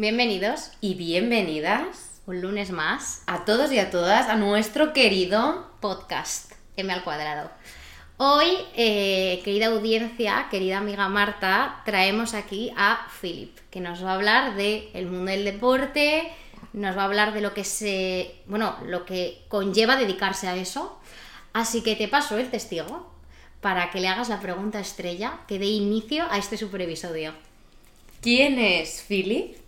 Bienvenidos y bienvenidas un lunes más a todos y a todas a nuestro querido podcast M al cuadrado. Hoy, eh, querida audiencia, querida amiga Marta, traemos aquí a Philip, que nos va a hablar del el mundo del deporte, nos va a hablar de lo que se, bueno, lo que conlleva dedicarse a eso. Así que te paso el testigo para que le hagas la pregunta estrella que dé inicio a este super episodio. ¿Quién es Philip?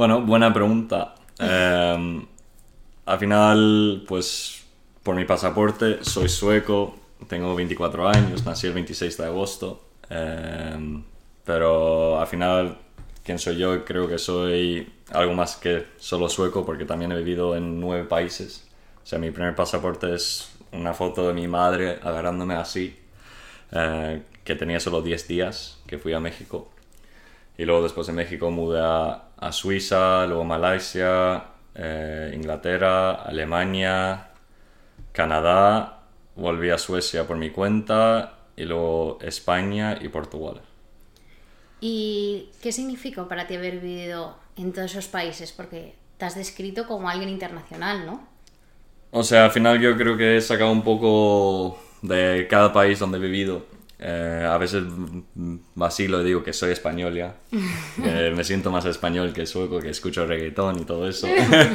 Bueno, buena pregunta. Em, al final, pues por mi pasaporte soy sueco, tengo 24 años, nací el 26 de agosto, em, pero al final, ¿quién soy yo? Creo que soy algo más que solo sueco porque también he vivido en nueve países. O sea, mi primer pasaporte es una foto de mi madre agarrándome así, eh, que tenía solo 10 días, que fui a México. Y luego después de México mudé a, Suiza, luego Malasia, eh, Inglaterra, Alemania, Canadá, volví a Suecia por mi cuenta y luego España y Portugal. ¿Y qué significa para ti haber vivido en todos esos países? Porque te has descrito como alguien internacional, ¿no? O sea, al final yo creo que he sacado un poco de cada país donde he vivido. Eh, a veces vacilo y digo que soy español ya. me siento más español que sueco, que escucho reggaetón y todo eso.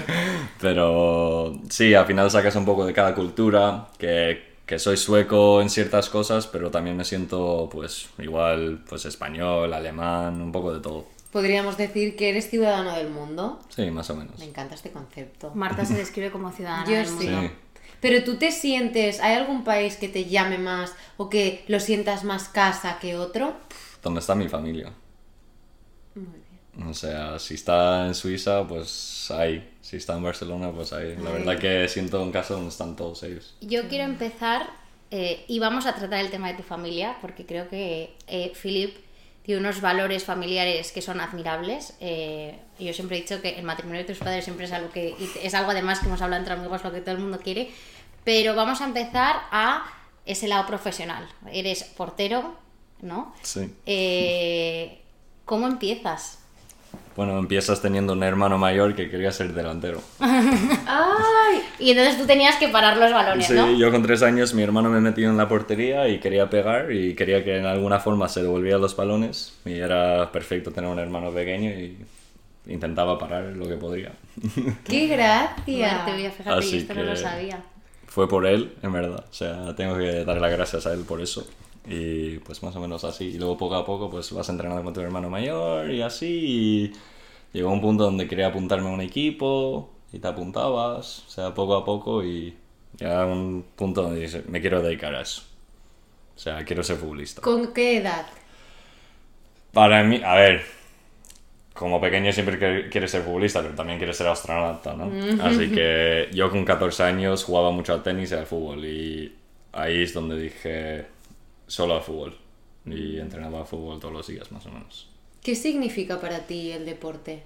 pero sí, al final sacas un poco de cada cultura, que, que, soy sueco en ciertas cosas, pero también me siento pues igual pues español, alemán, un poco de todo. ¿Podríamos decir que eres ciudadano del mundo? Sí, más o menos. Me encanta este concepto. Marta se describe como ciudadana del mundo. Pero tú te sientes, ¿hay algún país que te llame más o que lo sientas más casa que otro? ¿Dónde está mi familia? Muy bien. O sea, si está en Suiza, pues ahí. Si está en Barcelona, pues ahí. La verdad que siento un caso donde están todos ellos. Yo quiero empezar eh, y vamos a tratar el tema de tu familia, porque creo que eh, Philip tiene unos valores familiares que son admirables. Eh, yo siempre he dicho que el matrimonio de tus padres siempre es algo que es algo además que hemos hablado entre amigos lo que todo el mundo quiere. Pero vamos a empezar a ese lado profesional. Eres portero, ¿no? Sí. Eh, ¿Cómo empiezas? Bueno, empiezas teniendo un hermano mayor que quería ser delantero. ¡Ay! Y entonces tú tenías que parar los balones, ¿no? Sí, yo con tres años mi hermano me metió en la portería y quería pegar y quería que en alguna forma se devolvieran los balones. Y era perfecto tener un hermano pequeño y intentaba parar lo que podría. ¡Qué gracia! te voy a fijar que esto no lo sabía. Fue por él, en verdad. O sea, tengo que darle las gracias a él por eso. Y pues más o menos así. Y luego poco a poco pues vas entrenando con tu hermano mayor y así. Y llegó un punto donde quería apuntarme a un equipo y te apuntabas. O sea, poco a poco y ya un punto donde dices, me quiero dedicar a eso. O sea, quiero ser futbolista. ¿Con qué edad? Para mí, a ver, como pequeño siempre quieres ser futbolista, pero también quieres ser astronauta, ¿no? Así que yo con 14 años jugaba mucho al tenis y al fútbol y ahí es donde dije, solo al fútbol. Y entrenaba al fútbol todos los días, más o menos. ¿Qué significa para ti el deporte?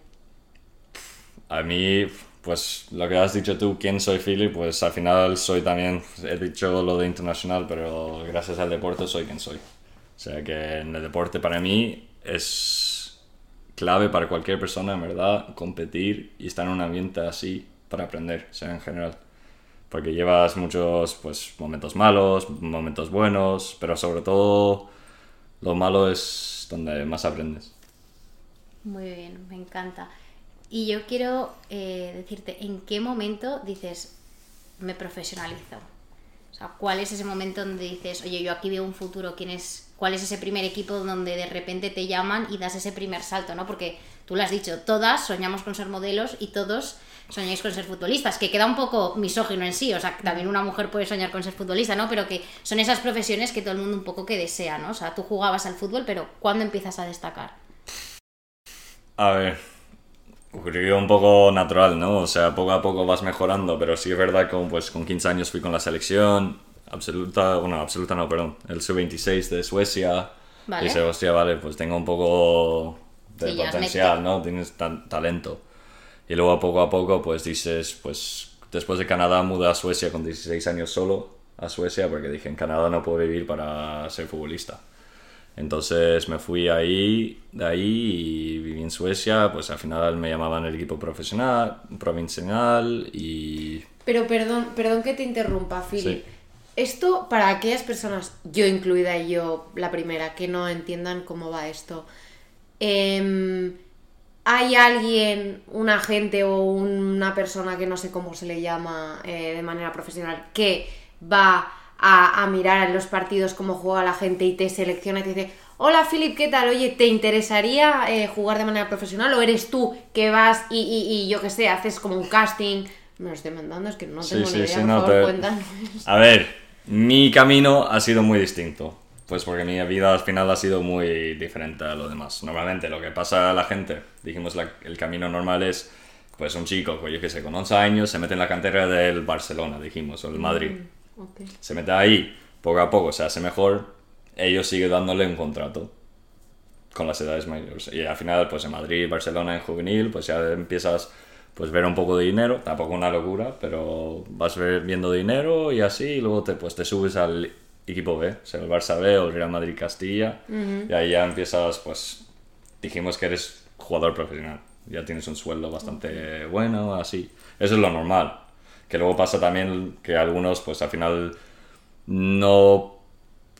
A mí, pues lo que has dicho tú, ¿quién soy Philip? Pues al final soy también, he dicho lo de internacional, pero gracias al deporte soy quien soy. O sea que en el deporte para mí es clave para cualquier persona, en verdad, competir y estar en un ambiente así para aprender, o sea, en general porque llevas muchos pues, momentos malos, momentos buenos, pero sobre todo lo malo es donde más aprendes. Muy bien, me encanta. Y yo quiero eh, decirte, ¿en qué momento dices, me profesionalizo? O sea, ¿cuál es ese momento donde dices, oye, yo aquí veo un futuro, ¿quién es, ¿cuál es ese primer equipo donde de repente te llaman y das ese primer salto? ¿no? Porque tú lo has dicho, todas soñamos con ser modelos y todos soñáis con ser futbolistas, que queda un poco misógino en sí, o sea, también una mujer puede soñar con ser futbolista, ¿no? Pero que son esas profesiones que todo el mundo un poco que desea, ¿no? O sea, tú jugabas al fútbol, pero ¿cuándo empiezas a destacar? A ver, ocurrió un poco natural, ¿no? O sea, poco a poco vas mejorando, pero sí es verdad que pues, con 15 años fui con la selección, absoluta, bueno, absoluta no, perdón, el sub-26 de Suecia. Y dije, hostia, vale, pues tengo un poco de potencial, ¿no? Tienes talento. Y luego poco a poco, pues dices, pues después de Canadá mudé a Suecia con 16 años solo, a Suecia, porque dije, en Canadá no puedo vivir para ser futbolista. Entonces me fui ahí, de ahí y viví en Suecia, pues al final me llamaban el equipo profesional, provincial y... Pero perdón, perdón que te interrumpa, Philip. Sí. Esto para aquellas personas, yo incluida y yo la primera, que no entiendan cómo va esto. em, ¿Hay alguien, un agente o una persona que no sé cómo se le llama eh, de manera profesional, que va a, a mirar en los partidos cómo juega la gente y te selecciona y te dice, hola Philip, ¿qué tal? Oye, ¿te interesaría eh, jugar de manera profesional o eres tú que vas y, y- y yo qué sé, haces como un casting? Me lo estoy mandando, es que no tengo sí, ni idea, sí, por no, favor, te- cuéntanos. A ver, mi camino ha sido muy distinto. Pues porque mi vida al final ha sido muy diferente a lo demás. Normalmente lo que pasa a la gente, dijimos la- el camino normal es, pues un chico, pues yo que sé, con 11 años se mete en la cantera del Barcelona, dijimos, o del Madrid. Ok. Se mete ahí, poco a poco se hace mejor, ellos siguen dándole un contrato con las edades mayores. Y al final, pues en Madrid, Barcelona, en juvenil, pues ya empiezas pues ver un poco de dinero, tampoco una locura, pero vas ver- viendo dinero y así, y luego te, pues, te subes al equipo B, o sea, el Barça B o el Real Madrid Castilla, y ahí ya empiezas, pues, dijimos que eres jugador profesional, ya tienes un sueldo bastante bueno, así. Eso es lo normal. Que luego pasa también que algunos, pues al final no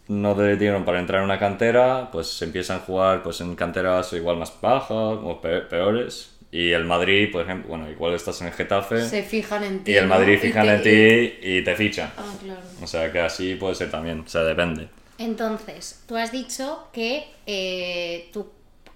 no te dieron para entrar en una cantera, pues empiezan a jugar pues en canteras igual más bajas o pe- peores. Y el Madrid, por ejemplo, bueno, igual estás en el Getafe Se fijan en ti. y el. Madrid fijan en ti y te fichan. Ah, claro. O sea que así puede ser también, o sea, depende. Entonces, tú has dicho que eh, tu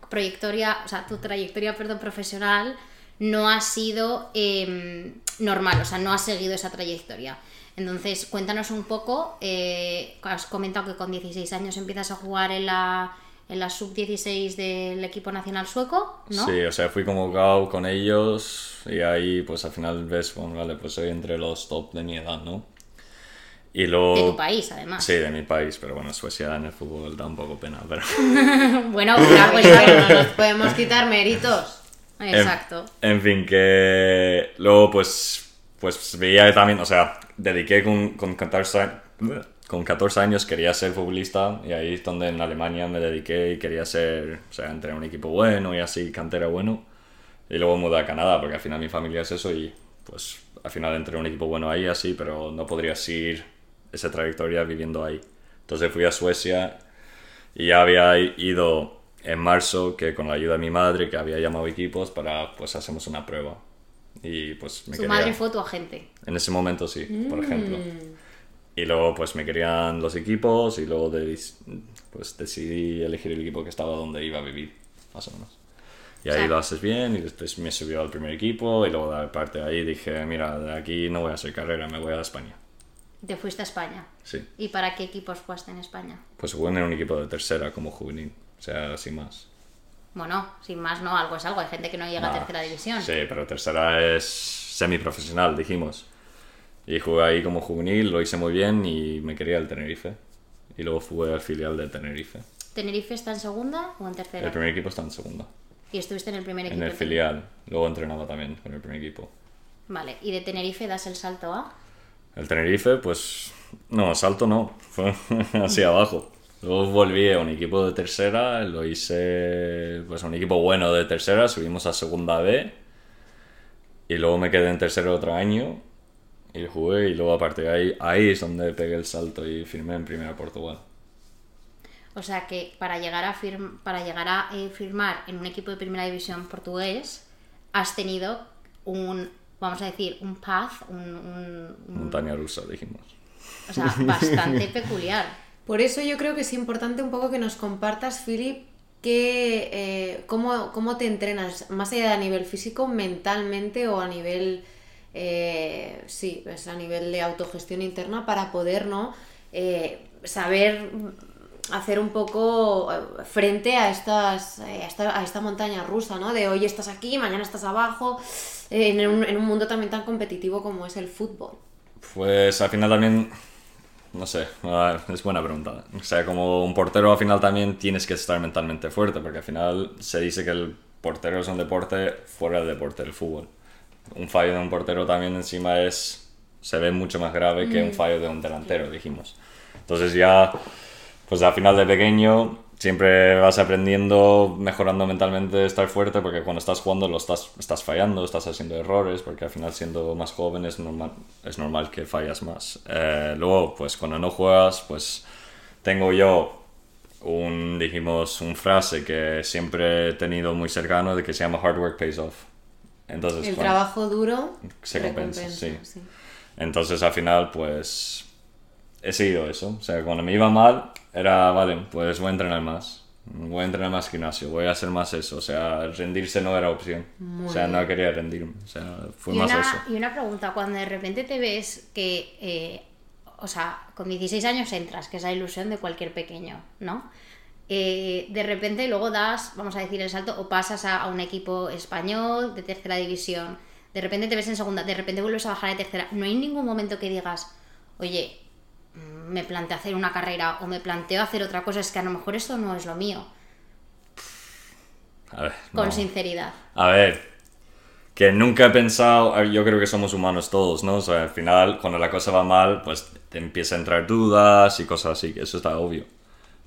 trayectoria, o sea, tu trayectoria, perdón, profesional no ha sido em, normal, o sea, no has seguido esa trayectoria. Entonces, cuéntanos un poco, eh, has comentado que con 16 años empiezas a jugar en la, en la sub-16 del equipo nacional sueco, ¿no? Sí, o sea, fui convocado con ellos y ahí pues al final ves, bueno, vale, pues soy entre los top de mi edad, ¿no? Y luego... De tu país, además. Sí, de mi país, pero bueno, Suecia en el fútbol da un poco pena, pero... bueno, claro, Pues claro, no nos podemos quitar méritos. exacto. En, en fin, que luego pues, pues veía también, o sea, dediqué con, con, 14, a- con 14 años, quería ser futbolista y ahí es donde en Alemania me dediqué y quería ser, o sea, entrar en un equipo bueno y así, cantera bueno. Y luego mudé a Canadá porque al final mi familia es eso y pues al final entré en un equipo bueno ahí así, pero no podría seguir esa trayectoria viviendo ahí. Entonces fui a Suecia y ya había ido en marzo, que con la ayuda de mi madre, que había llamado equipos para, pues, hacemos una prueba. Y pues me Su quería... madre fue tu agente. En ese momento sí, por ejemplo. Y luego pues me querían los equipos y luego de- pues decidí elegir el equipo que estaba donde iba a vivir, más o menos. Y ahí sea- lo haces bien y después me subió al primer equipo y luego de parte de ahí dije, mira, de aquí no voy a hacer carrera, me voy a España. Te fuiste a España. Sí. ¿Y para qué equipos jugaste en España? Pues jugué en un equipo de tercera como juvenil, o sea, sin más. Bueno, sin más no, algo es algo. Hay gente que no llega a Ah, tercera división. Sí, pero tercera es semiprofesional, dijimos. Y jugué ahí como juvenil, lo hice muy bien y me quería el Tenerife. Y luego fui al filial de Tenerife. ¿Tenerife está en segunda o en tercera? El primer equipo está en segunda. Y estuviste en el primer equipo. En el filial. Luego entrenaba también con el primer equipo. Vale, y de Tenerife das el salto a. El Tenerife, pues. No, salto no. Fue así abajo. Luego volví a un equipo de tercera, lo hice. Pues a un equipo bueno de tercera, subimos a segunda B. Y luego me quedé en tercero otro año. Y jugué, y luego aparte de ahí, ahí es donde pegué el salto y firmé en primera Portugal. O sea que para llegar a, firm- para llegar a eh, firmar en un equipo de primera división portugués, has tenido un, vamos a decir, un path, un, un- un- Montaña rusa, dijimos. o sea, bastante peculiar. Por eso yo creo que es importante un poco que nos compartas, Philip, que, eh, cómo, cómo te entrenas, más allá de a nivel físico, mentalmente o a nivel, eh, sí, pues a nivel de autogestión interna para poder, ¿no? Eh, saber hacer un poco eh, frente a estas a esta, montaña rusa, ¿no? De hoy estás aquí, mañana estás abajo, en, un, en un mundo también tan competitivo como es el fútbol. Pues al final también, no sé, es buena pregunta. O sea, como un portero al final también tienes que estar mentalmente fuerte, porque al final se dice que el portero es un deporte fuera del deporte del fútbol. Un fallo de un portero también encima es, se ve mucho más grave que un fallo de un delantero, dijimos. Entonces ya, pues al final de pequeño siempre vas aprendiendo, mejorando mentalmente, estar fuerte, porque cuando estás jugando lo estás, estás fallando, estás haciendo errores, porque al final siendo más joven es normal, es normal que fallas más. Eh, luego, pues cuando no juegas, pues tengo yo un, dijimos, un frase que siempre he tenido muy cercano de que se llama hard work pays off. Entonces, El trabajo duro Se compensa, sí. sí. entonces al final, pues he seguido eso. O sea, cuando me iba mal, era, vale, pues voy a entrenar más. Voy a entrenar más gimnasio, voy a hacer más eso. O sea, rendirse no era opción. o sea, no quería rendirme. O sea, fue y, más una, eso. y una pregunta, cuando de repente te ves que, eh, o sea, con 16 años entras, que es la ilusión de cualquier pequeño, ¿no? Eh, de repente luego das, vamos a decir, el salto o pasas a, a un equipo español de tercera división, de repente te ves en segunda, de repente vuelves a bajar a tercera. No hay ningún momento que digas, oye, me planteo hacer una carrera o me planteo hacer otra cosa, es que a lo mejor esto no es lo mío, A ver, con no. sinceridad. A ver, que nunca he pensado, yo creo que somos humanos todos, ¿no? O sea, al final, cuando la cosa va mal, pues te empieza a entrar dudas y cosas así, que eso está obvio.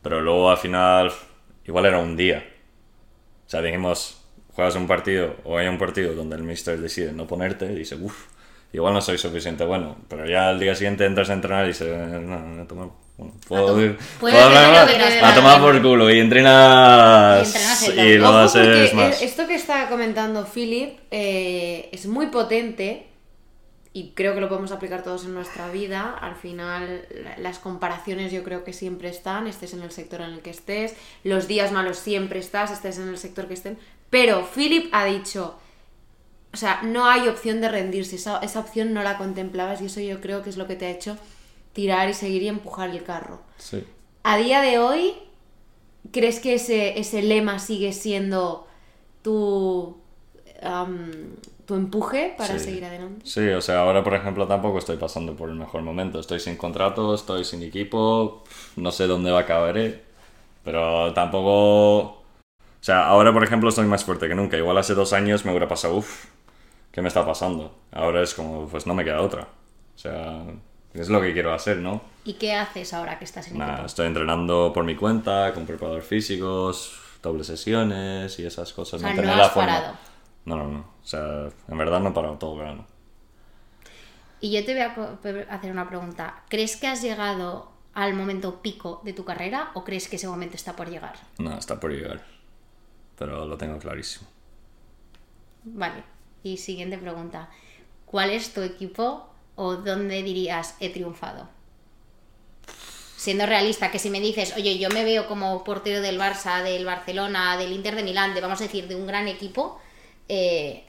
Pero luego al final, igual era un día. O sea, dijimos, juegas un partido o hay un partido donde el mister decide no ponerte y dice, uff, igual no soy suficiente bueno. Pero ya al día siguiente entras a entrenar y dices, no, no, a tomar, bueno, puedo, puedes puedo hablar a tomar por culo y entrenas Y entrenas el y lo Ojo, haces porque más. esto que está comentando Philip eh, es muy potente y creo que lo podemos aplicar todos en nuestra vida. Al final, la- las comparaciones yo creo que siempre están, estés en el sector en el que estés, los días malos siempre estás, estés en el sector que estén. Pero Philip ha dicho, o sea, no hay opción de rendirse, esa, esa opción no la contemplabas y eso yo creo que es lo que te ha hecho tirar y seguir y empujar el carro. Sí. A día de hoy, ¿crees que ese, ese lema sigue siendo tu, am, tu empuje para Sí. seguir adelante? Sí, o sea, ahora por ejemplo tampoco estoy pasando por el mejor momento. Estoy sin contrato, estoy sin equipo, no sé dónde va a acabar, pero tampoco... O sea, ahora por ejemplo estoy más fuerte que nunca. Igual hace dos años me hubiera pasado, uff, ¿qué me está pasando? Ahora es como, pues no me queda otra. O sea, es lo que quiero hacer, ¿no? ¿Y qué haces ahora que estás en Nada, estoy entrenando por mi cuenta, con preparadores físicos, dobles sesiones y esas cosas. O sea, no la has forma. parado. No, no, no. O sea, en verdad no he parado todo el verano. Y yo te voy a hacer una pregunta. ¿Crees que has llegado al momento pico de tu carrera o crees que ese momento está por llegar? No, está por llegar. Pero lo tengo clarísimo. Vale. Y siguiente pregunta. ¿Cuál es tu equipo o dónde dirías he triunfado? Siendo realista, que si me dices, oye, yo me veo como portero del Barça, del Barcelona, del Inter de Milán, de vamos a decir, de un gran equipo, eh,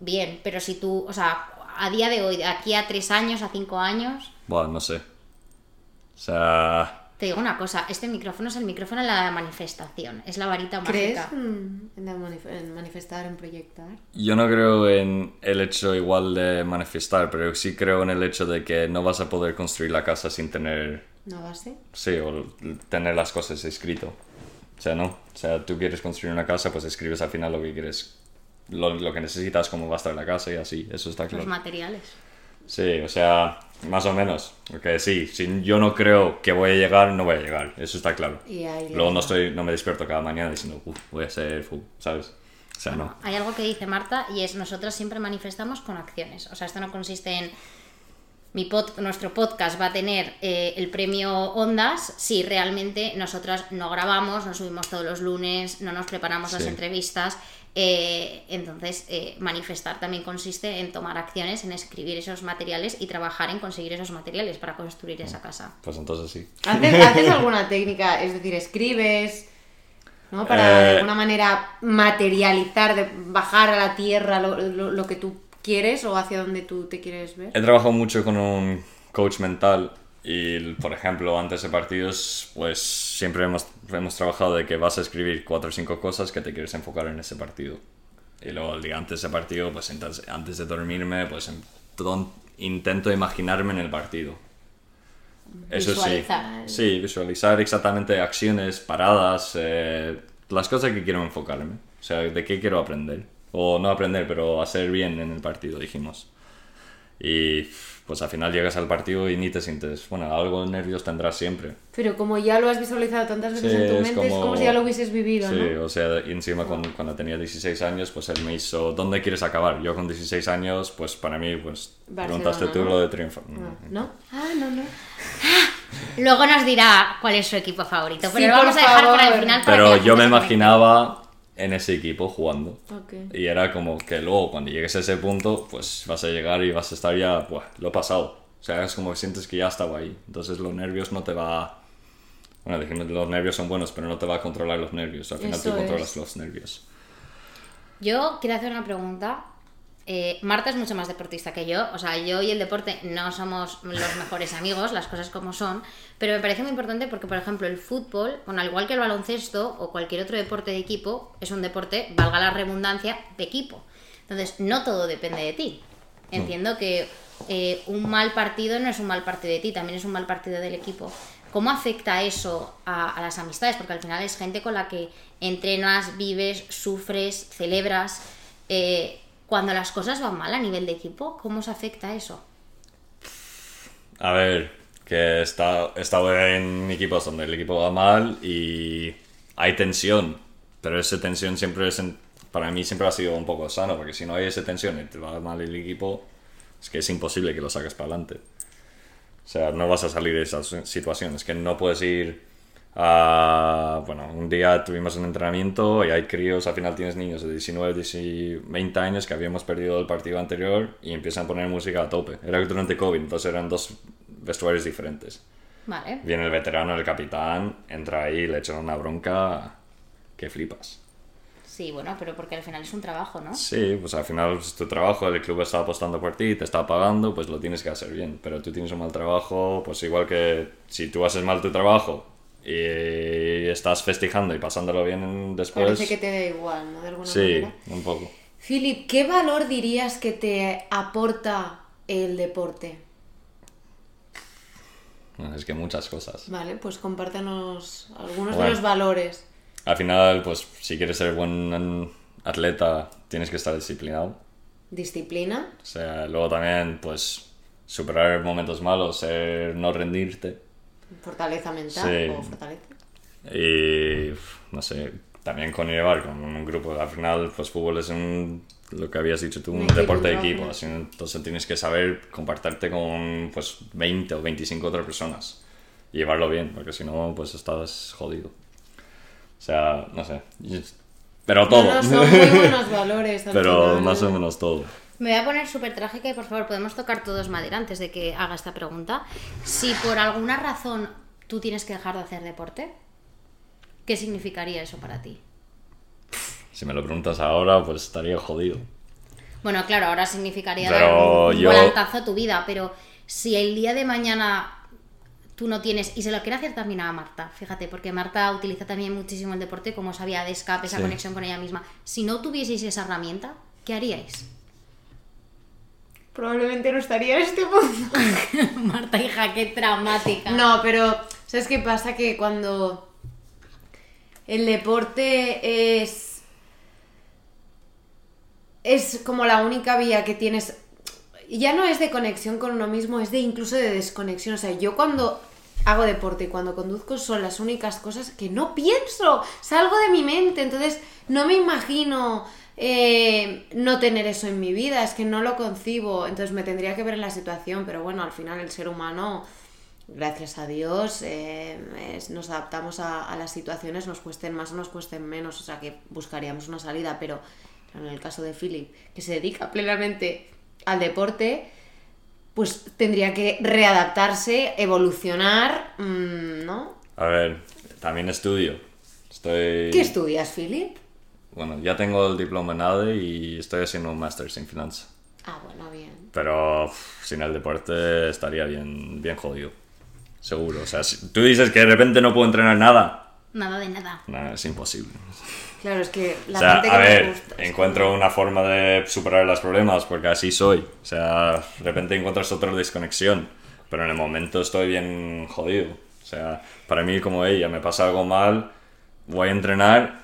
bien, pero si tú, o sea, a día de hoy, de aquí a tres años, a cinco años, Bueno, no sé. O sea, te digo una cosa, este micrófono es el micrófono de la manifestación, es la varita ¿Crees mágica. en, manif- en manifestar, en proyectar? yo no creo en el hecho igual de manifestar, pero sí creo en el hecho de que no vas a poder construir la casa sin tener, ¿No base? sí, o tener las cosas escrito. O sea, no. O sea, tú quieres construir una casa, pues escribes al final lo que quieres, lo, lo que necesitas, cómo va a estar la casa y así. Eso está Los claro. materiales. Sí, o sea, más o menos. Porque sí, si yo no creo que voy a llegar, no voy a llegar. Eso está claro. Y ahí Luego no, estoy, no me despierto cada mañana diciendo, uff, voy a ser full, ¿sabes? O sea, no. Hay algo que dice Marta y es nosotros siempre manifestamos con acciones. O sea, esto no consiste en mi pod- nuestro podcast va a tener eh, el premio Ondas si realmente nosotras no grabamos, no subimos todos los lunes, no nos preparamos las entrevistas. Eh, entonces, eh, manifestar también consiste en tomar acciones, en escribir esos materiales y trabajar en conseguir esos materiales para construir esa casa. Pues entonces sí. ¿Haces, haces alguna técnica? Es decir, escribes, ¿no? Para de Eh, alguna manera materializar, de bajar a la tierra lo, lo- lo que tú quieres o hacia donde tú te quieres ver. He trabajado mucho con un coach mental y, por ejemplo, antes de partidos, pues siempre hemos, hemos trabajado de que vas a escribir cuatro o cinco cosas que te quieres enfocar en ese partido. Y luego el día antes de partido, pues entonces, antes de dormirme, pues todo- intento imaginarme en el partido. Eso Visualizar. sí. Sí, visualizar exactamente acciones, paradas, eh, las cosas que quiero enfocarme. O sea, de qué quiero aprender. O no aprender, pero hacer bien en el partido, dijimos. Y pues al final llegas al partido y ni te sientes, bueno, algo de nervios tendrás siempre. Pero como ya lo has visualizado tantas veces Sí, en tu mente, es como- como si ya lo hubieses vivido, Sí, ¿no? o sea, y encima cuando, cuando tenía 16 años, pues él me hizo, ¿dónde quieres acabar? Yo con 16 años, pues para mí, pues Barcelona, preguntaste tú ¿no? lo de triunfo. ¿No? Ah, no, no. Luego nos dirá cuál es su equipo favorito, pero Sí, lo vamos a dejar para el favor. final. para Pero la yo me imaginaba en ese equipo jugando. Y era como que luego, cuando llegues a ese punto, pues vas a llegar y vas a estar ya, buah, lo he pasado. O sea, es como que sientes que ya estaba ahí. Entonces los nervios no te va... Bueno, dijimos que los nervios son buenos, pero no te va a controlar los nervios. Al final Eso tú controlas es. los nervios. Yo quiero hacer una pregunta. Eh, Marta es mucho más deportista que yo. O sea, yo y el deporte no somos los mejores amigos, las cosas como son. Pero me parece muy importante porque, por ejemplo, el fútbol, bueno, al igual que el baloncesto o cualquier otro deporte de equipo, es un deporte, valga la redundancia, de equipo. Entonces, no todo depende de ti. Entiendo que eh, un mal partido no es un mal partido de ti, también es un mal partido del equipo. ¿Cómo afecta eso a, a las amistades? Porque al final es gente con la que entrenas, vives, sufres, celebras. Eh, cuando las cosas van mal a nivel de equipo, ¿cómo se afecta eso? A ver, que he estado, en equipos donde el equipo va mal y hay tensión, pero esa tensión siempre es, para mí siempre ha sido un poco sano, porque si no hay esa tensión y te va mal el equipo, es que es imposible que lo saques para adelante. O sea, no vas a salir de esas situaciones, que no puedes ir a... Bueno, un día tuvimos un entrenamiento y hay críos, al final tienes niños de 19, 10, 20 años que habíamos perdido el partido anterior y empiezan a poner música a tope. Era durante COVID, entonces eran dos vestuarios diferentes. Vale. Viene el veterano, el capitán, entra ahí, le echan una bronca que flipas. Sí, bueno, pero porque al final es un trabajo, ¿no? Sí, pues al final es tu trabajo, el club está apostando por ti, te está pagando, pues lo tienes que hacer bien. Pero tú tienes un mal trabajo, pues igual que si tú haces mal tu trabajo y estás festejando y pasándolo bien después. Parece que te da igual, ¿no? De alguna Sí, manera. un poco. Philip, ¿qué valor dirías que te aporta el deporte? Es que muchas cosas. Vale, pues compártenos algunos de los valores. Al final, pues si quieres ser buen atleta, tienes que estar disciplinado. Disciplina. O sea, luego también, pues, superar momentos malos, ser, no rendirte. Fortaleza mental Sí. o fortaleza. Y, no sé, también con llevar con un grupo. Al final, pues, fútbol es un, lo que habías dicho tú, un, deporte de equipo. así, entonces tienes que saber compartirte con, pues, 20 o 25 otras personas. Y llevarlo bien, porque si no, pues, estás jodido. O sea, no sé. Pero todo. No, no, son muy buenos valores. al Pero final. más o menos todo. Me voy a poner súper trágica y por favor podemos tocar todos madera antes de que haga esta pregunta. Si por alguna razón tú tienes que dejar de hacer deporte, ¿qué significaría eso para ti? Si me lo preguntas ahora, pues estaría jodido. Bueno, claro, ahora significaría Pero dar un yo- volantazo a tu vida, pero si el día de mañana tú no tienes, y se lo quiero hacer también a Marta, fíjate, porque Marta utiliza también muchísimo el deporte como esa vía de escape, esa Sí. conexión con ella misma. Si no tuvieseis esa herramienta, ¿qué haríais? Probablemente no estaría en este punto. Marta, hija, qué traumática. No, pero ¿sabes qué pasa? Que cuando el deporte es es como la única vía que tienes ya no es de conexión con uno mismo, es de incluso de desconexión. O sea, yo cuando hago deporte y cuando conduzco son las únicas cosas que no pienso, salgo de mi mente, entonces no me imagino eh, no tener eso en mi vida, es que no lo concibo, entonces me tendría que ver en la situación, pero bueno, al final el ser humano, gracias a Dios, eh, es- nos adaptamos a, a las situaciones, nos cuesten más o nos cuesten menos, o sea que buscaríamos una salida, pero en el caso de Philip, que se dedica plenamente al deporte, pues tendría que readaptarse, evolucionar, mm, ¿no? A ver, también estudio. Estoy... ¿Qué estudias, Philip? Bueno, ya tengo el diploma en ADE y estoy haciendo un máster en finanzas. Ah, bueno, bien. Pero sin el deporte estaría bien, bien jodido. Seguro. O sea, si tú dices que de repente no puedo entrenar nada. Nada de nada. No, es imposible. Claro, es que la o sea, gente que a me ver, gusta. encuentro una forma de superar los problemas porque así soy. O sea, de repente encuentras otra desconexión. Pero en el momento estoy bien jodido. O sea, para mí como ella, me pasa algo mal, voy a entrenar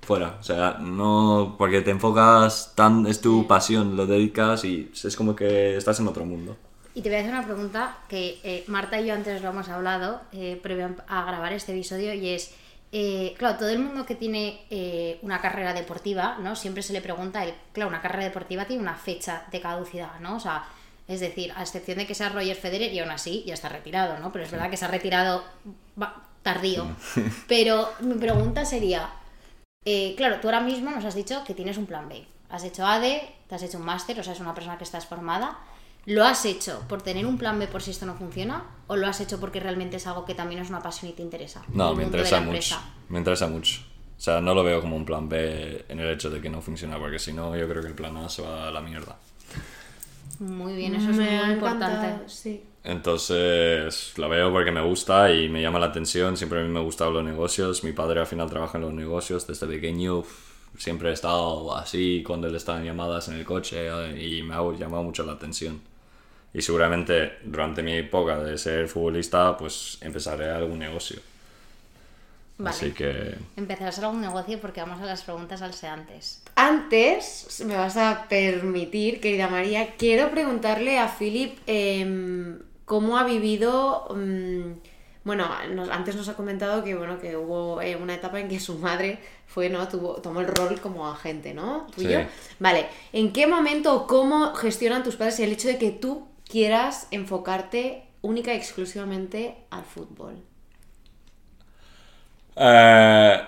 fuera. O sea, no. Porque te enfocas tan. Es tu pasión, lo dedicas y es como que estás en otro mundo. Y te voy a hacer una pregunta que eh, Marta y yo antes lo hemos hablado eh, previo a grabar este episodio y es, eh, claro, todo el mundo que tiene una carrera deportiva, ¿no? Siempre se le pregunta, el, claro, una carrera deportiva tiene una fecha de caducidad, ¿no? O sea, es decir, a excepción de que sea Roger Federer y aún así ya está retirado, ¿no? Pero es verdad que se ha retirado tardío. Pero mi pregunta sería, eh, claro, tú ahora mismo nos has dicho que tienes un plan B. Has hecho ADE, te has hecho un máster, o sea, es una persona que estás formada. ¿Lo has hecho por tener un plan B por si esto no funciona? ¿O lo has hecho porque realmente es algo que también es una pasión y te interesa? No, me interesa mucho. Me interesa mucho. O sea, no lo veo como un plan B en el hecho de que no funciona, porque si no, yo creo que el plan A se va a la mierda. Muy bien, eso es Me muy ha importante. sí. Entonces, lo veo porque me gusta y me llama la atención. Siempre a mí me gustaban los negocios. Mi padre al final trabaja en los negocios desde pequeño. Siempre he estado así cuando él estaba en llamadas en el coche eh, y me ha llamado mucho la atención. Y seguramente durante mi época de ser futbolista, pues empezaré algún negocio. Vale. Así que Empezarás algún negocio porque vamos a las preguntas antes. Antes, me vas a permitir, querida María, quiero preguntarle a Philip em, cómo ha vivido. mm, bueno, nos- antes nos ha comentado que bueno que hubo eh, una etapa en que su madre fue, ¿no? Tuvo, tomó el rol como agente, ¿no? Tuyo. Sí. Vale, ¿en qué momento o cómo gestionan tus padres el hecho de que tú quieras enfocarte única y exclusivamente al fútbol? Eh,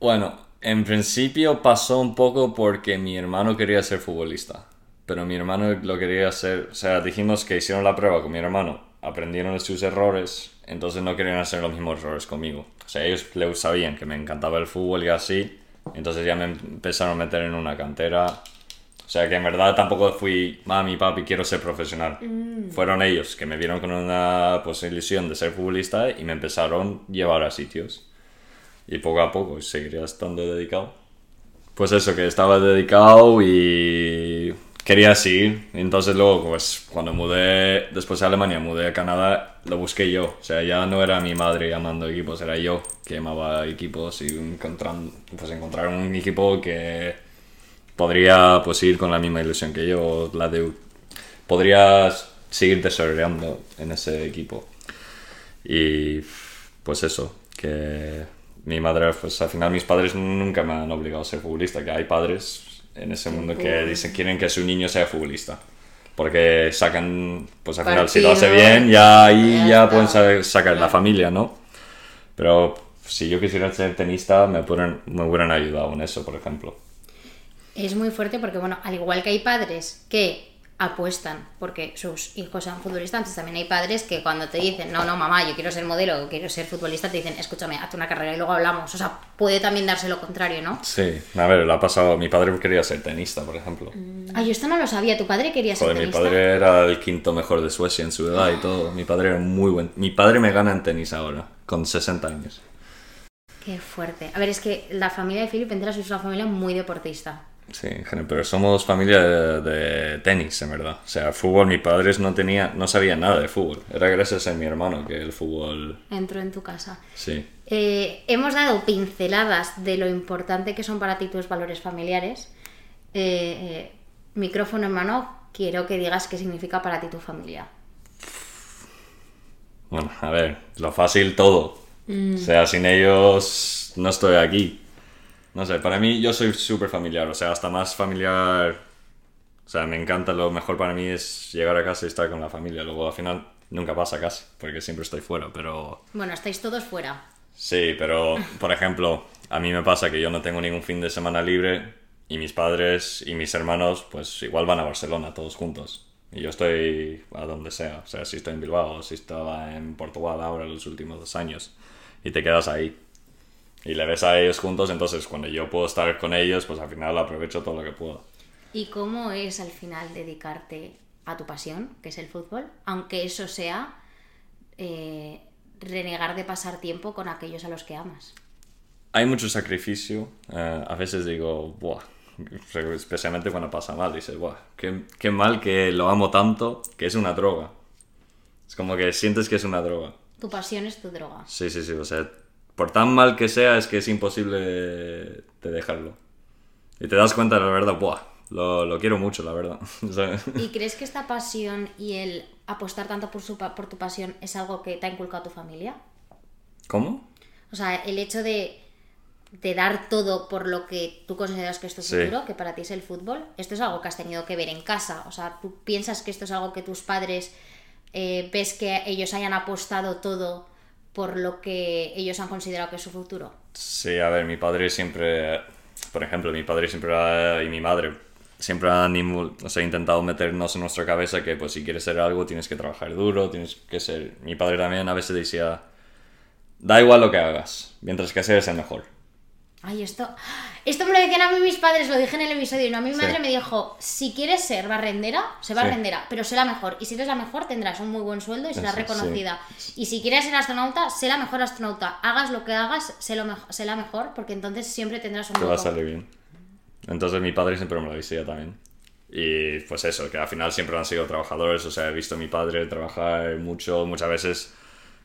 bueno, en principio pasó un poco porque mi hermano quería ser futbolista. Pero mi hermano lo quería hacer. O sea, dijimos que hicieron la prueba con mi hermano, aprendieron de sus errores, entonces no querían hacer los mismos errores conmigo. O sea, ellos sabían que me encantaba el fútbol y así, entonces ya me empezaron a meter en una cantera. O sea, que en verdad tampoco fui, mami, papi, quiero ser profesional. Fueron ellos que me vieron con una ilusión de ser futbolista y me empezaron a llevar a sitios y poco a poco seguiría estando dedicado. Pues eso, que estaba dedicado y quería seguir. Entonces luego, pues cuando mudé, después de Alemania, mudé a Canadá, lo busqué yo. O sea, ya no era mi madre llamando equipos, era yo que llamaba equipos y encontran, pues encontrar un equipo que podría pues ir con la misma ilusión que yo, la de... Podría seguir desarrollando en ese equipo. Y pues eso, que mi madre, pues al final mis padres nunca me han obligado a ser futbolista, que hay padres en ese mundo que dicen quieren que su niño sea futbolista. Porque sacan, pues al final si lo hace bien, ya ahí ya pueden sa- sacar la familia, ¿no? Pero si yo quisiera ser tenista, me, hubieran- me hubieran ayudado en eso, por ejemplo. Es muy fuerte porque, bueno, al igual que hay padres que apuestan porque sus hijos sean futbolistas, antes también hay padres que cuando te dicen, no, no, mamá, yo quiero ser modelo, quiero ser futbolista, te dicen, escúchame, hazte una carrera y luego hablamos. O sea, puede también darse lo contrario, ¿no? Sí, a ver, lo ha pasado. Mi padre quería ser tenista, por ejemplo. Ay, yo esto no lo sabía, tu padre quería ser Joder, mi tenista. padre era el quinto mejor de Suecia en su edad y todo. Mi padre era muy buen. Mi padre me gana en tenis ahora, con 60 años. Qué fuerte. A ver, es que la familia de Philip entera sois una familia muy deportista. Sí, pero somos familia de, de tenis, en verdad. O sea, fútbol, mi padre no tenía, no sabía nada de fútbol. Era gracias a mi hermano que el fútbol, Entró en tu casa. sí. Eh, hemos dado pinceladas de lo importante que son para ti tus valores familiares. Eh, eh, micrófono en mano, quiero que digas qué significa para ti tu familia. Bueno, a ver, lo fácil todo. O sea, sin ellos no estoy aquí. No sé, para mí yo soy súper familiar, o sea, hasta más familiar. O sea, me encanta, lo mejor para mí es llegar a casa y estar con la familia. Luego al final nunca pasa casi, porque siempre estoy fuera, pero... Bueno, estáis todos fuera. Sí, pero por ejemplo, a mí me pasa que yo no tengo ningún fin de semana libre y mis padres y mis hermanos pues igual van a Barcelona todos juntos. Y yo estoy a donde sea, o sea, si estoy en Bilbao, si estaba en Portugal ahora los últimos dos años y te quedas ahí. Y le ves a ellos juntos, entonces cuando yo puedo estar con ellos, pues al final aprovecho todo lo que puedo. ¿Y cómo es al final dedicarte a tu pasión, que es el fútbol? Aunque eso sea eh, renegar de pasar tiempo con aquellos a los que amas. Hay mucho sacrificio. eh, a veces digo, buah, especialmente cuando pasa mal, dices, buah, qué, qué mal que lo amo tanto que es una droga. Es como que sientes que es una droga. Tu pasión es tu droga. Sí, sí, sí, o sea, por tan mal que sea, es que es imposible de dejarlo. Y te das cuenta la verdad, ¡buah! Lo, lo quiero mucho, la verdad. ¿Y crees que esta pasión y el apostar tanto por, su, por tu pasión es algo que te ha inculcado tu familia? ¿Cómo? O sea, el hecho de, de dar todo por lo que tú consideras que es tu Sí. futuro, que para ti es el fútbol, esto es algo que has tenido que ver en casa. O sea, tú piensas que esto es algo que tus padres eh, ves que ellos hayan apostado todo por lo que ellos han considerado que es su futuro. Sí, a ver, mi padre siempre, por ejemplo, mi padre siempre ha- y mi madre siempre han o sea, intentado meternos en nuestra cabeza que pues si quieres ser algo tienes que trabajar duro, tienes que ser... Mi padre también a veces decía, da igual lo que hagas, mientras que seas el mejor. Ay, esto, esto me lo decían a mí mis padres, lo dije en el episodio, y no, a mi Sí. madre me dijo, si quieres ser barrendera, se Sí. barrendera, pero sé la mejor, y si eres la mejor tendrás un muy buen sueldo y serás Eso, reconocida. Y si quieres ser astronauta, sé la mejor astronauta, hagas lo que hagas, sé, lo sé la mejor, porque entonces siempre tendrás un Te va a salir bien. Entonces mi padre siempre me lo decía también. Y pues eso, que al final siempre han sido trabajadores, o sea, he visto a mi padre trabajar mucho, muchas veces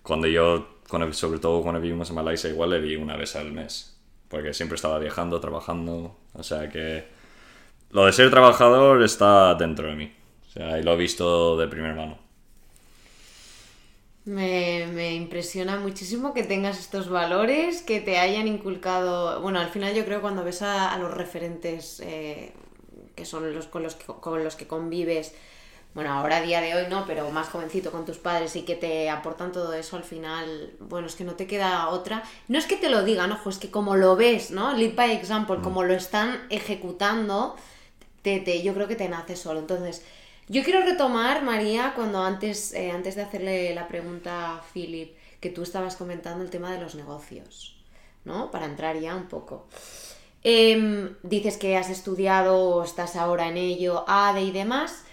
cuando yo, cuando, sobre todo cuando vivimos en Malaysia, igual le vi una vez al mes, porque siempre estaba viajando, trabajando, o sea que lo de ser trabajador está dentro de mí, o sea, y lo he visto de primera mano. Me, me impresiona muchísimo que tengas estos valores, que te hayan inculcado. Bueno, al final yo creo que cuando ves a, los referentes eh, que son los con, los que con los que convives, bueno, ahora a día de hoy no, pero más jovencito con tus padres y que te aportan todo eso, al final, bueno, es que no te queda otra. No es que te lo digan, ojo, es que como lo ves, ¿no? Lead by example, como lo están ejecutando, te, te- yo creo que te nace solo. Entonces, yo quiero retomar, María, cuando antes, eh, antes de hacerle la pregunta a Philip, que tú estabas comentando el tema de los negocios, ¿no? Para entrar ya un poco. Em, dices que has estudiado o estás ahora en ello, ADE y demás.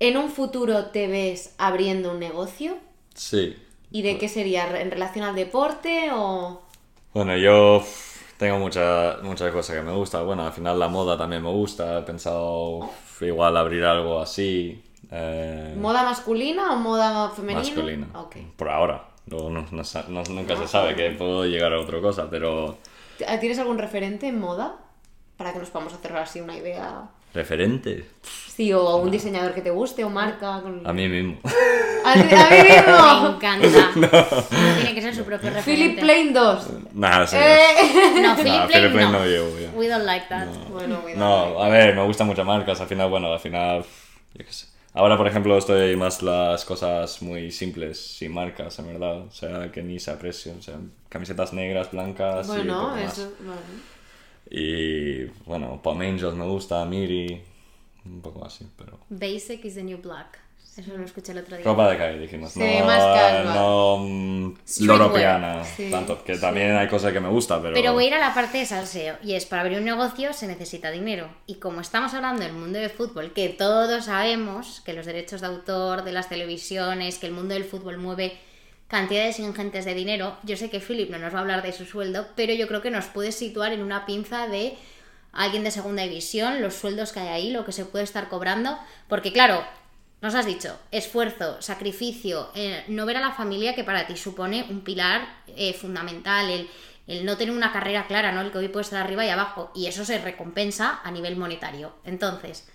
¿En un futuro te ves abriendo un negocio? Sí. ¿Y de qué sería? ¿En relación al deporte o...? Bueno, yo tengo muchas muchas cosas que me gustan. Bueno, al final la moda también me gusta. He pensado uf, igual abrir algo así. eh, ¿Moda masculina o moda femenina? masculina. Ok. Por ahora. No- no no- nunca se sabe que puedo llegar a otra cosa, pero ¿Tienes algún referente en moda? Para que nos podamos hacer así una idea. Referente Sí, o un diseñador que te guste o marca. con- a mí mismo. ¿A ti- a mí Me mismo! encanta. No tiene que ser su propio referente. Philip Plain 2. Nada, sí. Eh. No, Philip No, Plain Philip Plain no. no llevo ya. We don't like that. Bueno, cuidado. No, a ver, me gustan muchas marcas. Al final, bueno, al final, yo qué sé. Ahora, por ejemplo, estoy más las cosas muy simples, sin marcas, en verdad. O sea, que ni se aprecian. O sea, camisetas negras, blancas y Bueno, poco más. eso. bueno. Y, bueno, Palm Angels me gusta, Miri, un poco así, pero... Basic is the new black. Eso lo escuché el otro día. Ropa de calle, dijimos. Sí, no, más casual. no sí, tanto. Que también hay cosas que me gustan, pero... Pero voy a ir a la parte de salseo. Y es, para abrir un negocio se necesita dinero. Y como estamos hablando del mundo del fútbol, que todos sabemos que los derechos de autor de las televisiones, que el mundo del fútbol mueve cantidades ingentes de dinero, yo sé que Philip no nos va a hablar de su sueldo, pero yo creo que nos puede situar en una pinza de alguien de segunda división, los sueldos que hay ahí, lo que se puede estar cobrando. Porque claro, nos has dicho, esfuerzo, sacrificio, eh, no ver a la familia que para ti supone un pilar eh, fundamental, el, el no tener una carrera clara, ¿no? El que hoy puede estar arriba y abajo, y eso se recompensa a nivel monetario. Entonces,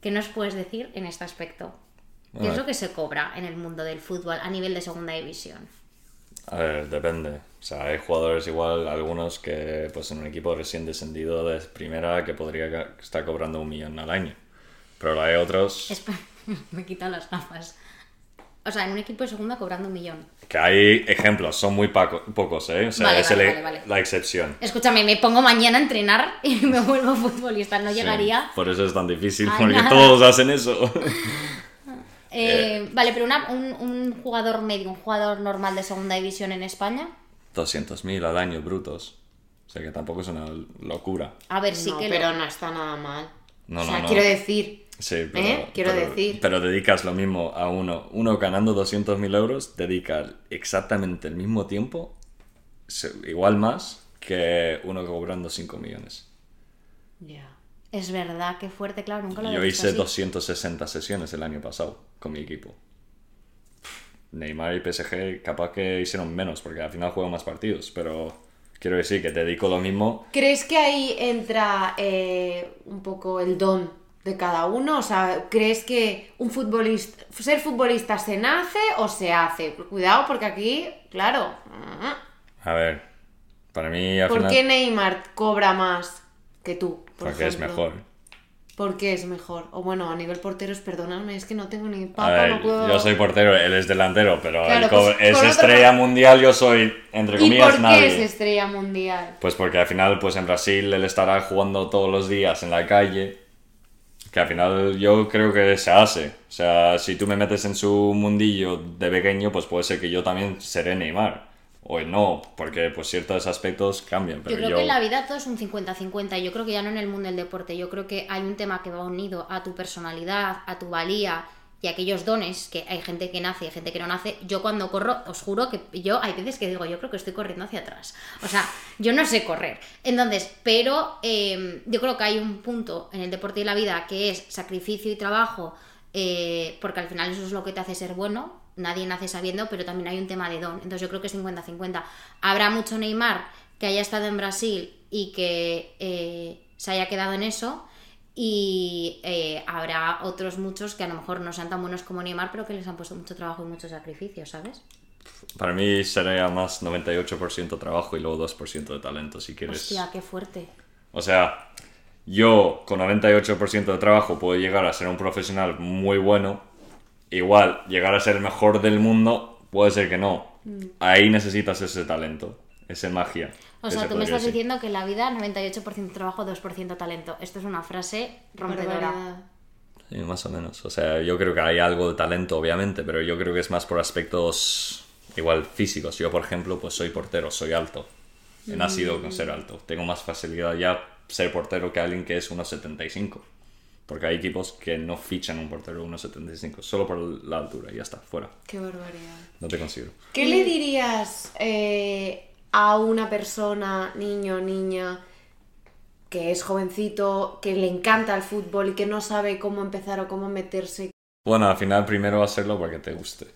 ¿qué nos puedes decir en este aspecto? ¿Qué es lo que se cobra en el mundo del fútbol a nivel de segunda división? A ver, depende. O sea, hay jugadores igual, algunos que pues en un equipo recién descendido de primera que podría estar cobrando un millón al año. Pero hay otros me quitan las gafas. O sea, en un equipo de segunda cobrando un millón. que hay ejemplos, son muy paco- pocos, ¿eh? O sea, Vale, es vale, el- vale, vale. la excepción. Escúchame, me pongo mañana a entrenar y me vuelvo futbolista. No Sí, llegaría. por eso es tan difícil, porque nada. todos hacen eso. Eh, vale, pero una- un, un jugador medio, un jugador normal de segunda división en España. 200.000 al año brutos. O sea que tampoco es una locura. A ver, sí no, que pero lo- no está nada mal. No, o sea, no, no. quiero decir. Sí, pero, ¿Eh? Quiero pero- decir. pero dedicas lo mismo a uno. Uno ganando 200.000 euros dedica exactamente el mismo tiempo, igual más, que uno cobrando 5 millones. Ya. Es verdad, qué fuerte, claro, nunca lo Yo hice así. 260 sesiones el año pasado con mi equipo. Neymar y PSG capaz que hicieron menos, porque al final juegan más partidos, pero quiero decir que te dedico lo mismo. ¿Crees que ahí entra eh, un poco el don de cada uno? O sea, ¿crees que un futbolista, ser futbolista se nace o se hace? Cuidado porque aquí, claro. A ver, para mí al ¿Por final... qué Neymar cobra más que tú? Por porque es ejemplo? mejor. ¿Por qué es mejor? O bueno, a nivel porteros, perdóname, es que no tengo ni papa, ver, no puedo... yo soy portero, él es delantero, pero Claro, él pues, es con otro- estrella mundial, yo soy, entre ¿Y comillas, por nadie. qué es estrella mundial? Pues porque al final, pues en Brasil él estará jugando todos los días en la calle. Que al final yo creo que se hace. O sea, si tú me metes en su mundillo de pequeño, pues puede ser que yo también seré Neymar. O no, porque pues ciertos aspectos cambian. Pero Yo yo, creo que en la vida todo es un 50-50. Yo creo que ya no en el mundo del deporte. Yo creo que hay un tema que va unido a tu personalidad, a tu valía y a aquellos dones que hay gente que nace y hay gente que no nace. Yo cuando corro, os juro que yo hay veces que digo, yo creo que estoy corriendo hacia atrás. O sea, yo no sé correr. Entonces, pero eh, yo creo que hay un punto en el deporte y la vida que es sacrificio y trabajo, eh, porque al final eso es lo que te hace ser bueno. Nadie nace sabiendo, pero también hay un tema de don. Entonces yo creo que es 50-50. Habrá mucho Neymar que haya estado en Brasil y que eh, se haya quedado en eso. Y eh, habrá otros muchos que a lo mejor no sean tan buenos como Neymar, pero que les han puesto mucho trabajo y mucho sacrificio, ¿sabes? Para mí sería más 98% trabajo y luego 2% de talento, si quieres. Hostia, qué fuerte. O sea, yo con 98% de trabajo puedo llegar a ser un profesional muy bueno. Igual, llegar a ser el mejor del mundo, puede ser que no. Ahí necesitas ese talento, esa magia. O sea, se tú me estás decir. diciendo que en la vida 98% trabajo, 2% talento. Esto es una frase rompedora. Sí, más o menos. O sea, yo creo que hay algo de talento, obviamente, pero yo creo que es más por aspectos igual físicos. Yo, por ejemplo, pues soy portero, soy alto. He nacido con ser alto. Tengo más facilidad ya ser portero que alguien que es 1,75. Porque hay equipos que no fichan un portero 1,75, solo por la altura, y ya está, fuera. Qué barbaridad. No te considero. ¿Qué le dirías eh, a una persona, niño, niña, que es jovencito, que le encanta el fútbol y que no sabe cómo empezar o cómo meterse? Bueno, al final primero hacerlo porque te guste.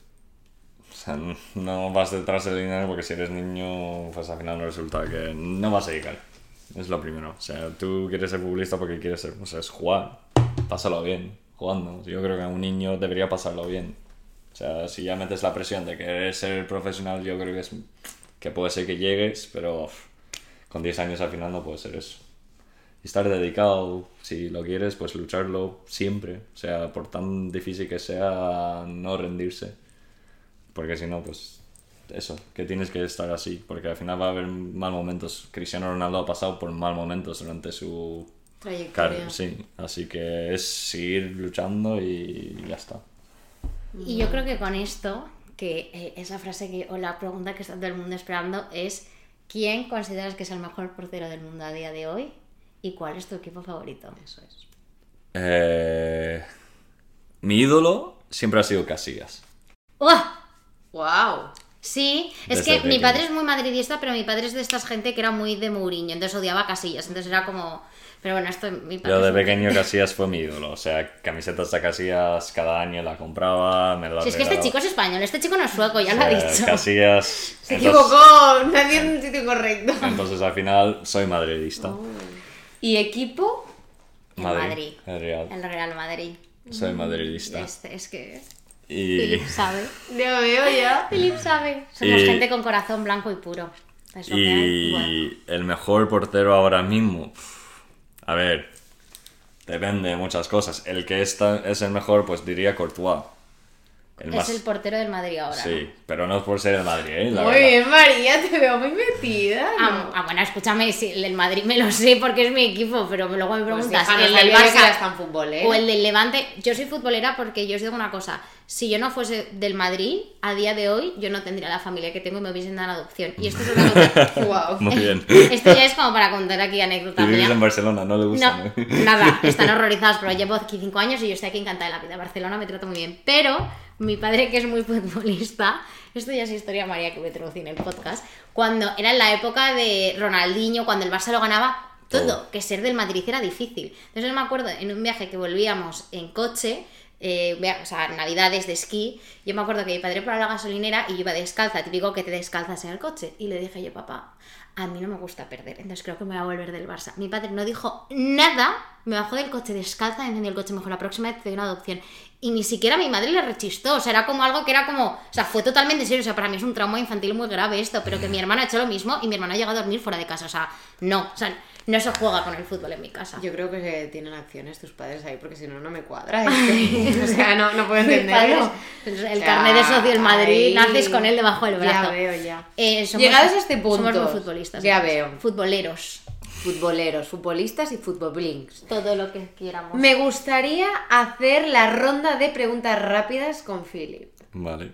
O sea, no vas detrás del dinero porque si eres niño, pues al final no resulta que no vas a llegar. Es lo primero. O sea, tú quieres ser futbolista porque quieres ser, o sea, es jugar. Pásalo bien, jugando. Yo creo que un niño debería pasarlo bien. O sea, si ya metes la presión de querer ser profesional, yo creo que es que puede ser que llegues, pero con 10 años al final no puede ser eso. Y estar dedicado, si lo quieres, pues lucharlo siempre. O sea, por tan difícil que sea, no rendirse. Porque si no, pues eso, que tienes que estar así. Porque al final va a haber mal momentos. Cristiano Ronaldo ha pasado por mal momentos durante su Trayectoria. carrera. Sí, así que es seguir luchando y ya está. Y yo creo que con esto, que eh, esa frase que, o la pregunta que está todo el mundo esperando es ¿quién consideras que es el mejor portero del mundo a día de hoy? ¿Y cuál es tu equipo favorito? Eso es. Eh, mi ídolo siempre ha sido Casillas. ¡Uah! ¡Wow! Sí, es que mi padre es muy madridista, pero mi padre es de esta gente que era muy de Mourinho, entonces odiaba Casillas, entonces era como... Pero bueno, esto mi padre... Yo de pequeño Casillas fue mi ídolo. O sea, camisetas de Casillas cada año la compraba, me las Si es que este chico es español, este chico no es sueco, ya lo ha dicho. Casillas. Se entonces- equivocó, nadie en un sitio correcto. Entonces al final soy madridista. ¿Y equipo? El Madrid. El Real. El Real Madrid. Soy madridista. Este, es que Y, Philip sabe. Ya veo ya. Philip sabe. Somos Y- gente con corazón blanco y puro. Es lo que hay. y Bueno. el mejor portero ahora mismo. A ver, depende de muchas cosas. El que está, es el mejor, pues diría Courtois. El más. Es el portero del Madrid ahora. ¿no? Sí, pero no es por ser el Madrid, ¿eh? La Muy verdad. bien, María, te veo muy metida. Ah, ¿no? ah, bueno, escúchame, si el del Madrid me lo sé porque es mi equipo, pero luego me Pues preguntas, déjanos el del Barça fútbol, ¿eh? o el del Levante, yo soy futbolera porque yo os digo una cosa, si yo no fuese del Madrid, a día de hoy yo no tendría la familia que tengo y me hubiesen dado adopción. Y esto es una cosa- Wow. Muy bien. Esto ya es como para contar aquí anécdotas. Y vives mía. en Barcelona, no le gusta. No, ¿no? nada, están horrorizados, pero llevo aquí cinco años y yo estoy aquí encantada de la vida. Barcelona me trata muy bien. Pero mi padre, que es muy futbolista, esto ya es historia María que me introducí en el podcast, cuando era en la época de Ronaldinho, cuando el Barça lo ganaba todo, que ser del Madrid era difícil. Entonces me acuerdo en un viaje que volvíamos en coche, eh, o sea, navidades de esquí, yo me acuerdo que mi padre para la gasolinera y yo iba descalza, típico que te descalzas en el coche. Y le dije yo, papá, a mí no me gusta perder, entonces creo que me voy a volver del Barça. Mi padre no dijo nada, me bajó del coche descalza, encendió el coche, me dijo, la próxima vez te doy una adopción. Y ni siquiera mi madre le rechistó, o sea, era como algo que era como, o sea, fue totalmente serio, o sea, para mí es un trauma infantil muy grave esto, pero que mi hermana ha hecho lo mismo y mi hermana ha llegado a dormir fuera de casa, o sea, no, o sea, no se juega con el fútbol en mi casa. Yo creo que tienen acciones tus padres ahí, porque si no, no me cuadra. o sea, no, no puedo entenderlo. padres, el O sea, carnet de socio del Madrid, naces con él debajo del brazo. Ya veo, ya. Eh, somos- Llegados a este punto, Somos muy futbolistas. ya veo. Futboleros. Futboleros, futbolistas y futbolblinks. Todo lo que quieramos. Me gustaría hacer la ronda de preguntas rápidas con Philip. Vale,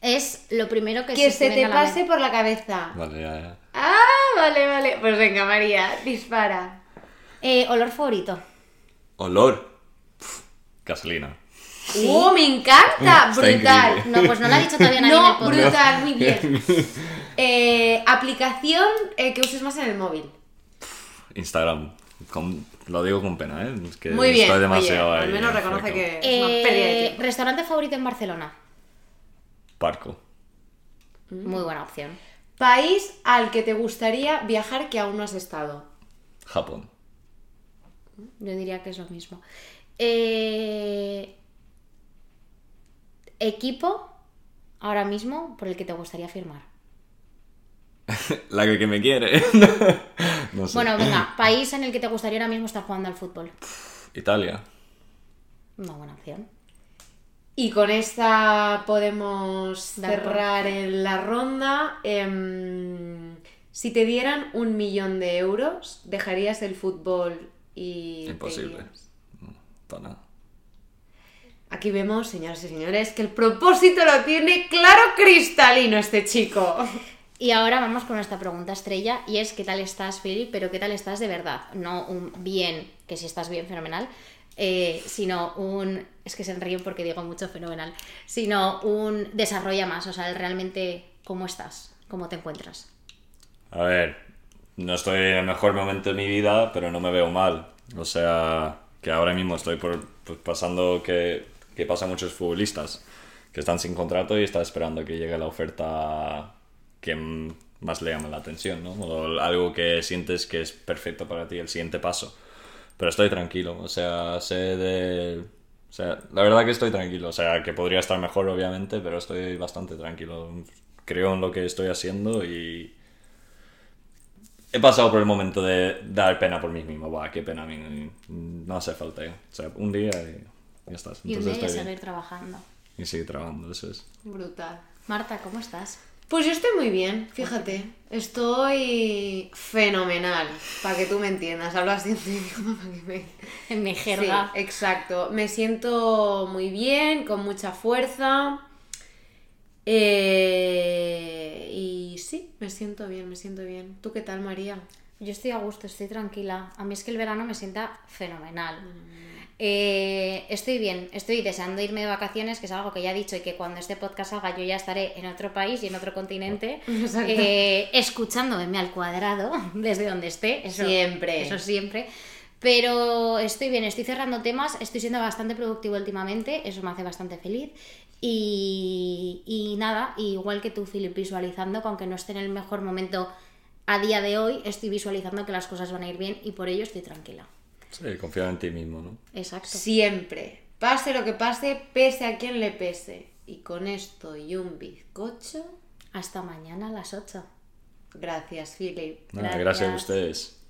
Es lo primero que, Que se te pase por la cabeza. vale, ya, ya. Ah, vale, vale. Pues venga, María, dispara. Eh, olor favorito. Olor. Pf, gasolina. ¡Oh, me encanta! Está Brutal. increíble. No, pues no lo ha dicho todavía nadie en el No, brutal, muy bien. Eh, aplicación eh, que uses más en el móvil. Instagram. Con- lo digo con pena, ¿eh? Es que Muy bien. estoy demasiado oye, ahí. al menos reconoce fresco. que es una pérdida de Eh, tiempo. restaurante favorito en Barcelona. Parco. Muy buena opción. País al que te gustaría viajar que aún no has estado. Japón. Yo diría que es lo mismo. Eh, equipo ahora mismo por el que te gustaría firmar. La que, que me quiere. no sé. Bueno, venga, país en el que te gustaría ahora mismo estar jugando al fútbol. Italia. Una buena opción. Y con esta podemos cerrar en la ronda. Em, si te dieran un millón de euros, ¿dejarías el fútbol y... Imposible. No, para nada. Aquí vemos, señoras y señores, que el propósito lo tiene claro cristalino este chico. Y ahora vamos con nuestra pregunta estrella y es ¿qué tal estás, Philip? Pero ¿qué tal estás de verdad? No un bien, que si estás bien, fenomenal, eh, sino un... Es que se ríen porque digo mucho fenomenal, sino un desarrolla más, o sea, realmente cómo estás, cómo te encuentras. A ver, no estoy en el mejor momento de mi vida, pero no me veo mal. O sea, que ahora mismo estoy por, pues, pasando que, que pasa muchos futbolistas que están sin contrato y están esperando que llegue la oferta que más le llama la atención, ¿no? O algo que sientes que es perfecto para ti, el siguiente paso. Pero estoy tranquilo, o sea, sé de... O sea, la verdad que estoy tranquilo, o sea, que podría estar mejor obviamente, pero estoy bastante tranquilo. Creo en lo que estoy haciendo y, he pasado por el momento de dar pena por mí mismo. Buah, qué pena a mí. No hace falta. ¿eh? O sea, un día y ya estás. Y un Entonces día estoy seguir bien. trabajando. Y seguir trabajando, eso es. Brutal. Marta, ¿cómo estás? Pues yo estoy muy bien, fíjate. Estoy fenomenal, para que tú me entiendas. Hablo así en tu idioma para que me... En mi jerga. Sí, exacto. Me siento muy bien, con mucha fuerza. Eh, y sí, me siento bien, me siento bien. ¿Tú qué tal, María? Yo estoy a gusto, estoy tranquila. A mí es que el verano me sienta fenomenal. Eh, estoy bien, estoy deseando irme de vacaciones, que es algo que ya he dicho y que cuando este podcast salga yo ya estaré en otro país y en otro continente, eh, escuchándome al cuadrado desde donde esté. Eso, Siempre. Eso siempre. Pero estoy bien, estoy cerrando temas, estoy siendo bastante productivo últimamente, eso me hace bastante feliz. Y, y nada, igual que tú, Philip, visualizando, que aunque no esté en el mejor momento a día de hoy, estoy visualizando que las cosas van a ir bien y por ello estoy tranquila. Sí, confiar en ti mismo, ¿no? Exacto. Siempre. Pase lo que pase, pese a quien le pese. Y con esto y un bizcocho, Hasta mañana a las 8. gracias, Philip. Gracias. gracias a ustedes.